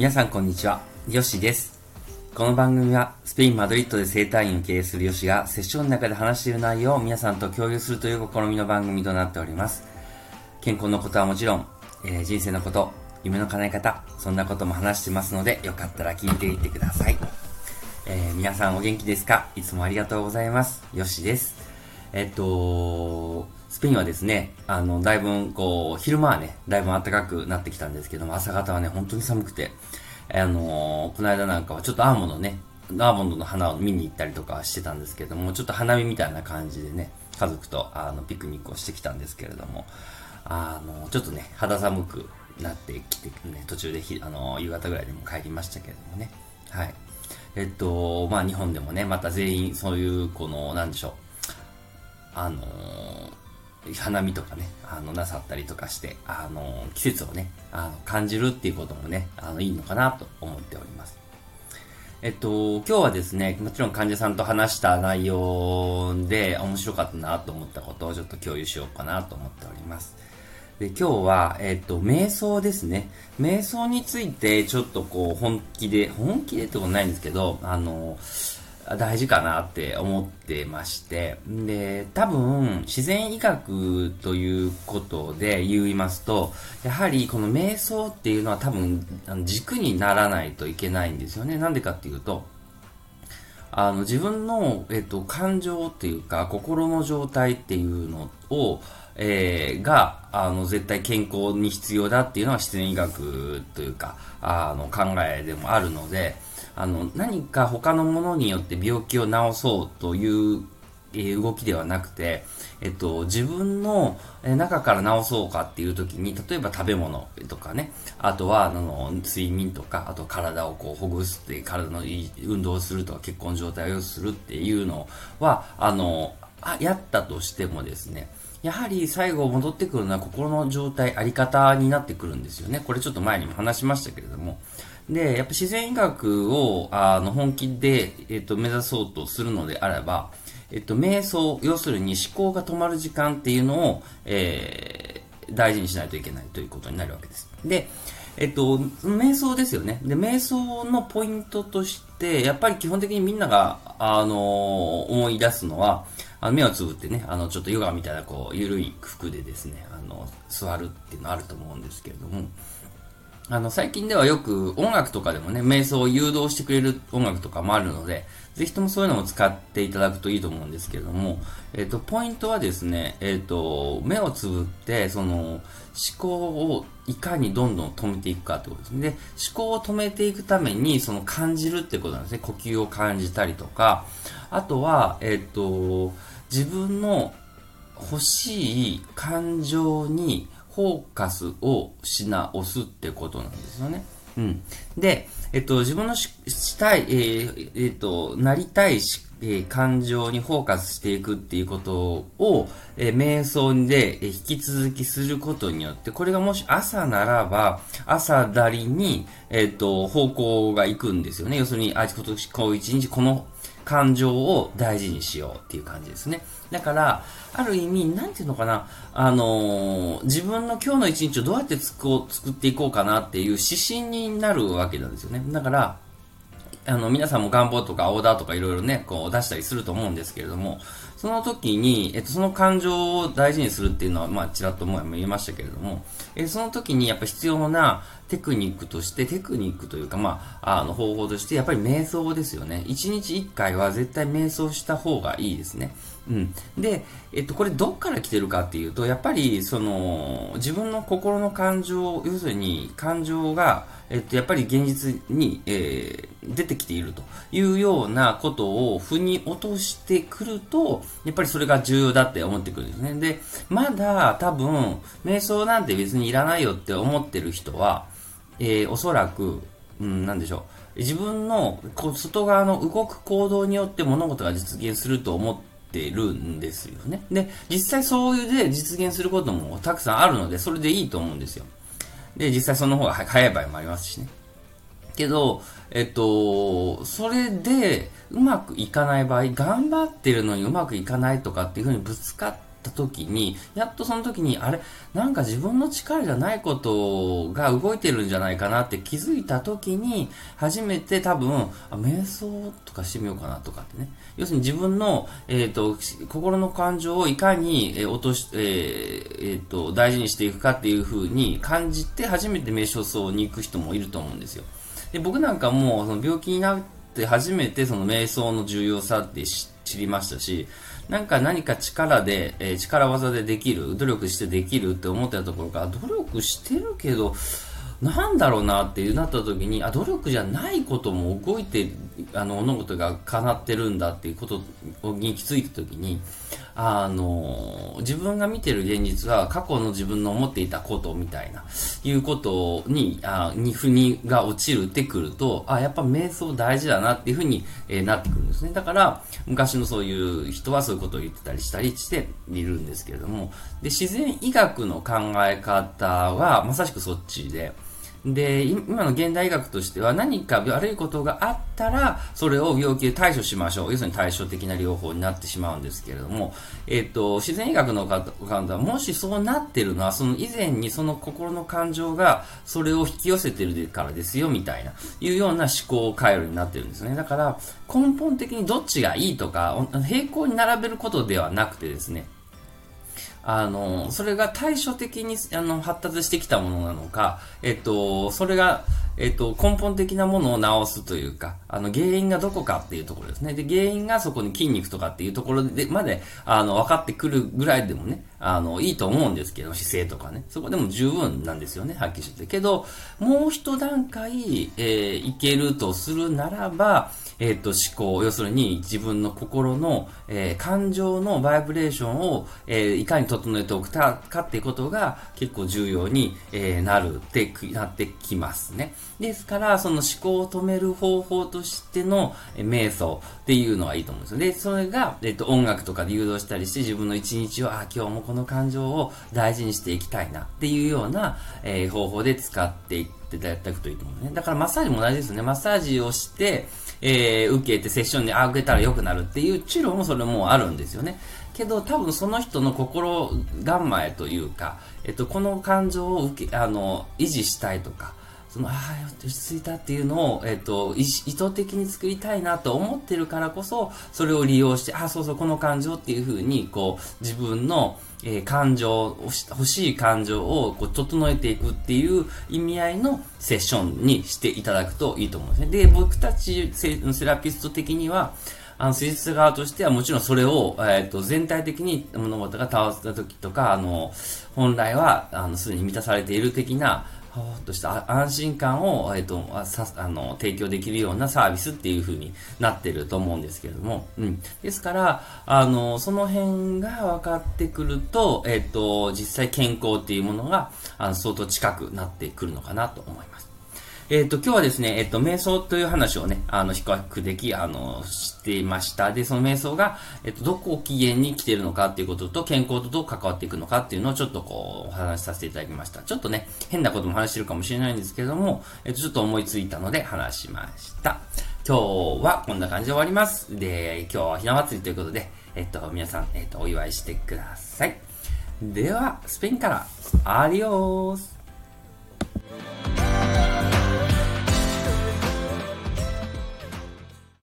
皆さんこんにちは、ヨシです。この番組はスペイン・マドリッドで生態院を経営するヨシがセッションの中で話している内容を皆さんと共有するという試みの番組となっております。健康のことはもちろん、えー人生のこと、夢の叶え方、そんなことも話してますので、よかったら聞いていってください。えー皆さんお元気ですか？いつもありがとうございます。ヨシです。えっと、スペインはですね、あの、だいぶ、こう、昼間はね、だいぶ暖かくなってきたんですけども、朝方はね、本当に寒くて、あのこの間なんかはちょっとアーモンドね、アーモンドの花を見に行ったりとかしてたんですけども、ちょっと花見みたいな感じでね、家族とあのピクニックをしてきたんですけれども、あの、ちょっとね、肌寒くなってきて、ね、途中でひ、あの、夕方ぐらいでも帰りましたけれどもね、はい。えっと、まあ日本でもね、また全員そういう、この、なんでしょう、あの花見とかね、あの、なさったりとかして、あの季節をね、あの、感じるっていうこともね、あの、いいのかなと思っております。えっと、今日はですね、もちろん患者さんと話した内容で面白かったなと思ったことをちょっと共有しようかなと思っております。で、今日は、えっと、瞑想ですね。瞑想についてちょっとこう、本気で、本気でってことないんですけど、あの、大事かなって思ってまして、で、多分、自然医学ということで言いますと、やはりこの瞑想っていうのは多分、軸にならないといけないんですよね。なんでかっていうと、あの、自分の、えっと、感情っていうか、心の状態っていうのを、えーが、あの、絶対健康に必要だっていうのは自然医学というか、あの、考えでもあるので、あの、何か他のものによって病気を治そうという、動きではなくて、えっと、自分の中から治そうかっていう時に、例えば食べ物とかね、あとは、あの、睡眠とか、あと体をこうほぐすって、体のいい運動をするとか、血行の状態をするっていうのは、あの、あやったとしてもですね、やはり最後戻ってくるのは心の状態、あり方になってくるんですよね。これちょっと前にも話しましたけれども。で、やっぱ自然医学を、あの、本気で、えっと、目指そうとするのであれば、えっと、瞑想、要するに思考が止まる時間っていうのを、えー、大事にしないといけないということになるわけです。で、えっと、瞑想ですよね。で、瞑想のポイントとして、やっぱり基本的にみんなが、あの思い出すのは、あの目をつぶってね、あの、ちょっとヨガみたいな、こう、ゆるい服でですね、あの、座るっていうのあると思うんですけれども、あの、最近ではよく音楽とかでもね、瞑想を誘導してくれる音楽とかもあるので、ぜひともそういうのも使っていただくといいと思うんですけれども、えっ、と、ポイントはですね、えっ、と、目をつぶって、その、思考をいかにどんどん止めていくかってことですね。で、思考を止めていくために、その感じるってことなんですね。呼吸を感じたりとか、あとは、えっ、と、自分の欲しい感情にフォーカスをし直すってことなんですよね。うん。で、えっと、自分のししたい、えーえっと、なりたいし、えー感情にフォーカスしていくっていうことを、えー瞑想で、えー引き続きすることによって、これがもし朝ならば、朝なりに、えっと、方向が行くんですよね。要するに、あ、今年、こう一日この感情を大事にしようっていう感じですね。だから、ある意味、なんていうのかな、あのー自分の今日の一日をどうやってつこ作っていこうかなっていう指針になるわけなんですよね。だから、あの、皆さんも願望とかオーダーとかいろいろね、こう出したりすると思うんですけれども、その時に、えっと、その感情を大事にするっていうのは、まあ、ちらっとも言いましたけれども、えその時にやっぱ必要なテクニックとして、テクニックというか、まあ、あの、方法として、やっぱり瞑想ですよね。一日一回は絶対瞑想した方がいいですね。うん。で、えっと、これどっから来てるかっていうと、やっぱり、その、自分の心の感情、要するに感情が、えっと、やっぱり現実に、えー出てきているというようなことを腑に落としてくると、やっぱりそれが重要だって思ってくるんですね。で、まだ多分、瞑想なんて別にいらないよって思ってる人は、えーおそらく、うん、なでしょう。自分の外側の動く行動によって物事が実現すると思ってるんですよね。で、実際そういうで実現することもたくさんあるので、それでいいと思うんですよ。で、実際その方が早い場合もありますしね。けど、えっと、それでうまくいかない場合、頑張ってるのにうまくいかないとかっていうふうにぶつかった時に、やっとその時に、あれ、なんか自分の力じゃないことが動いてるんじゃないかなって気づいた時に、初めて多分、あ瞑想とかしてみようかなとかってね。要するに自分の、えっ、ー、と、心の感情をいかに、え、落とし、えー、えー、と、大事にしていくかっていう風に感じて初めて瞑想層に行く人もいると思うんですよ。で、僕なんかも、その病気になって初めてその瞑想の重要さって知りましたし、なんか何か力で、えー、力技でできる、努力してできるって思ってたところから、努力してるけど、なんだろうなってなった時に、あ、努力じゃないことも動いて、あの、物事が叶ってるんだっていうことに気づいた時に、あの、自分が見てる現実は過去の自分の思っていたことみたいな、いうことに、あに、腑にが落ちるってくると、あ、やっぱ瞑想大事だなっていうふうに、えー、なってくるんですね。だから、昔のそういう人はそういうことを言ってたりしたりしているんですけれども、で、自然医学の考え方は、まさしくそっちで、で、今の現代医学としては何か悪いことがあったら、それを病気で対処しましょう。要するに対処的な療法になってしまうんですけれども、えっ、と、自然医学の方は、もしそうなってるのは、その以前にその心の感情がそれを引き寄せてるからですよ、みたいな、いうような思考回路になってるんですね。だから、根本的にどっちがいいとか、平行に並べることではなくてですね、あの、それが対処的にあの発達してきたものなのか、えっと、それが、えっと、根本的なものを直すというか、あの、原因がどこかっていうところですね。で、原因がそこに筋肉とかっていうところで、まで、あの、分かってくるぐらいでもね、あの、いいと思うんですけど、姿勢とかね。そこでも十分なんですよね、はっきりして。けど、もう一段階、えー、いけるとするならば、えっ、ー、と、思考、要するに自分の心の、えー、感情のバイブレーションを、えー、いかに整えておくかっていうことが結構重要に、えなるって、なってきますね。ですから、その思考を止める方法としての、え瞑想っていうのはいいと思うんですよ。で、それが、えっ、と、音楽とかで誘導したりして自分の一日を、あ、今日もこの感情を大事にしていきたいなっていうような、え方法で使っていっていただくといいと思うね。だからマッサージも同じですね。マッサージをして、えー、受けてセッションに、あ、受けたら良くなるっていう治療もそれもあるんですよね。けど、多分その人の心構えというか、えっと、この感情を受け、あの、維持したいとか、その、ああ、落ち着いたっていうのを、えっと、意図的に作りたいなと思ってるからこそ、それを利用して、ああ、そうそう、この感情っていうふうに、こう、自分の、えー、感情、欲しい感情をこう整えていくっていう意味合いのセッションにしていただくといいと思うんですね。で、僕たちセラピスト的には、あの、施術側としてはもちろんそれを、えっ、ー、と、全体的に物事が倒した時とか、あの、本来は、あの、すでに満たされている的な、ほっとした安心感を、えっ、とさあの提供できるようなサービスっていう風になってると思うんですけれども、うん。ですから、あの、その辺が分かってくると、えっ、と、実際健康っていうものが、あの、相当近くなってくるのかなと思います。えっ、ー、と、今日はですね、えっ、ー、と、瞑想という話をね、あの、比較的、あの、していました。で、その瞑想が、えっ、ー、と、どこを起源に来ているのかっていうことと、健康とどう関わっていくのかっていうのをちょっとこう、お話しさせていただきました。ちょっとね、変なことも話してるかもしれないんですけども、えっ、と、ちょっと思いついたので話しました。今日はこんな感じで終わります。で、今日はひな祭りということで、えっと、皆さん、えっと、お祝いしてください。では、スペインから、アディオース